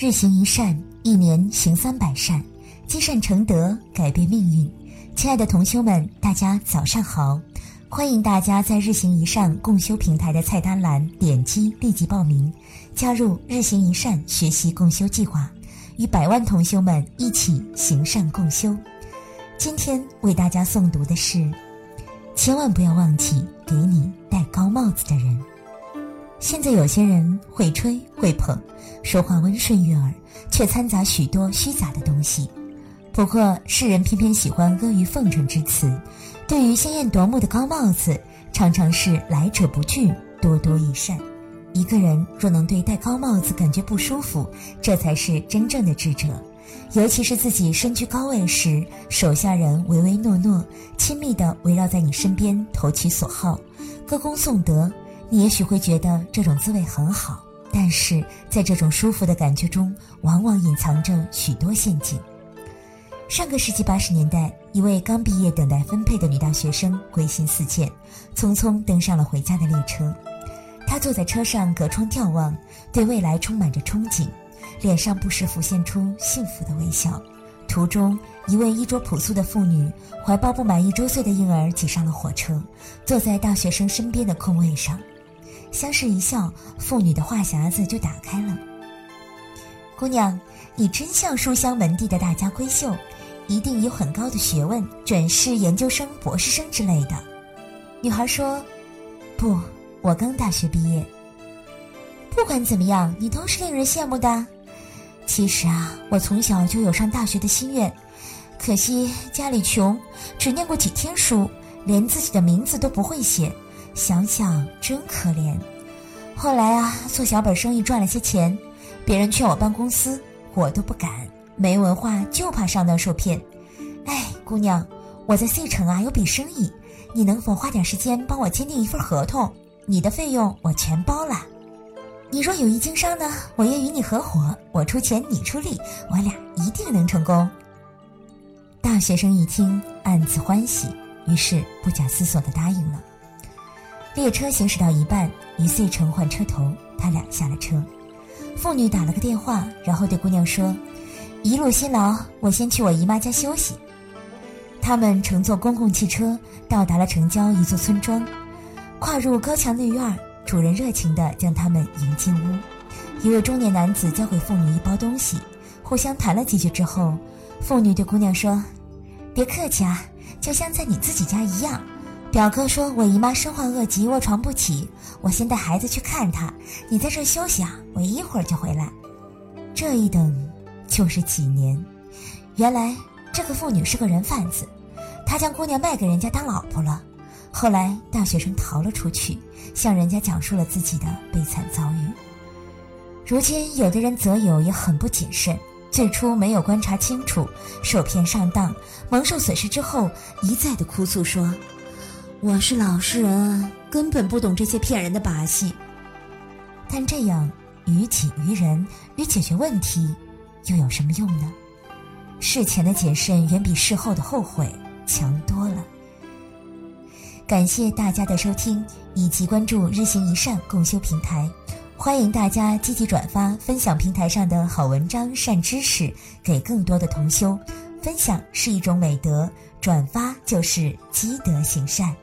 日行一善，一年行三百善，积善成德，改变命运。亲爱的同修们，大家早上好！欢迎大家在日行一善共修平台的菜单栏点击立即报名，加入日行一善学习共修计划，与百万同修们一起行善共修。今天为大家诵读的是：千万不要忘记给你戴高帽子的人。现在有些人会吹会捧，说话温顺悦耳，却掺杂许多虚假的东西。不过世人偏偏喜欢阿谀奉承之词，对于鲜艳夺目的高帽子，常常是来者不拒，多多益善。一个人若能对戴高帽子感觉不舒服，这才是真正的智者。尤其是自己身居高位时，手下人唯唯诺诺，亲密地围绕在你身边，投其所好，歌功颂德。你也许会觉得这种滋味很好，但是在这种舒服的感觉中，往往隐藏着许多陷阱。上个世纪八十年代，一位刚毕业等待分配的女大学生归心似箭，匆匆登上了回家的列车。她坐在车上隔窗眺望，对未来充满着憧憬，脸上不时浮现出幸福的微笑。途中，一位衣着朴素的妇女怀抱不满一周岁的婴儿挤上了火车，坐在大学生身边的空位上。相视一笑，妇女的话匣子就打开了。姑娘，你真像书香门第的大家闺秀，一定有很高的学问，准是研究生、博士生之类的。女孩说：“不，我刚大学毕业。不管怎么样，你都是令人羡慕的。其实啊，我从小就有上大学的心愿，可惜家里穷，只念过几天书，连自己的名字都不会写。”想想真可怜。后来啊，做小本生意赚了些钱，别人劝我办公司，我都不敢。没文化就怕上当受骗。哎，姑娘，我在 C 城啊有笔生意，你能否花点时间帮我签订一份合同？你的费用我全包了。你若有意经商呢，我愿与你合伙，我出钱你出力，我俩一定能成功。大学生一听，暗自欢喜，于是不假思索地答应了。列车行驶到一半，一岁城换车头，他俩下了车。妇女打了个电话，然后对姑娘说：“一路辛劳，我先去我姨妈家休息。”他们乘坐公共汽车到达了城郊一座村庄，跨入高墙内院，主人热情地将他们迎进屋。一位中年男子交给妇女一包东西，互相谈了几句之后，妇女对姑娘说：“别客气啊，就像在你自己家一样。”表哥说：“我姨妈身患恶疾，卧床不起，我先带孩子去看她。你在这休息啊，我一会儿就回来。”这一等就是几年。原来这个妇女是个人贩子，她将姑娘卖给人家当老婆了。后来大学生逃了出去，向人家讲述了自己的悲惨遭遇。如今有的人择友也很不谨慎，最初没有观察清楚，受骗上当，蒙受损失之后，一再的哭诉说。我是老实人，根本不懂这些骗人的把戏。但这样于己于人与解决问题又有什么用呢？事前的谨慎远比事后的后悔强多了。感谢大家的收听以及关注日行一善共修平台，欢迎大家积极转发分享平台上的好文章、善知识给更多的同修。分享是一种美德，转发就是积德行善。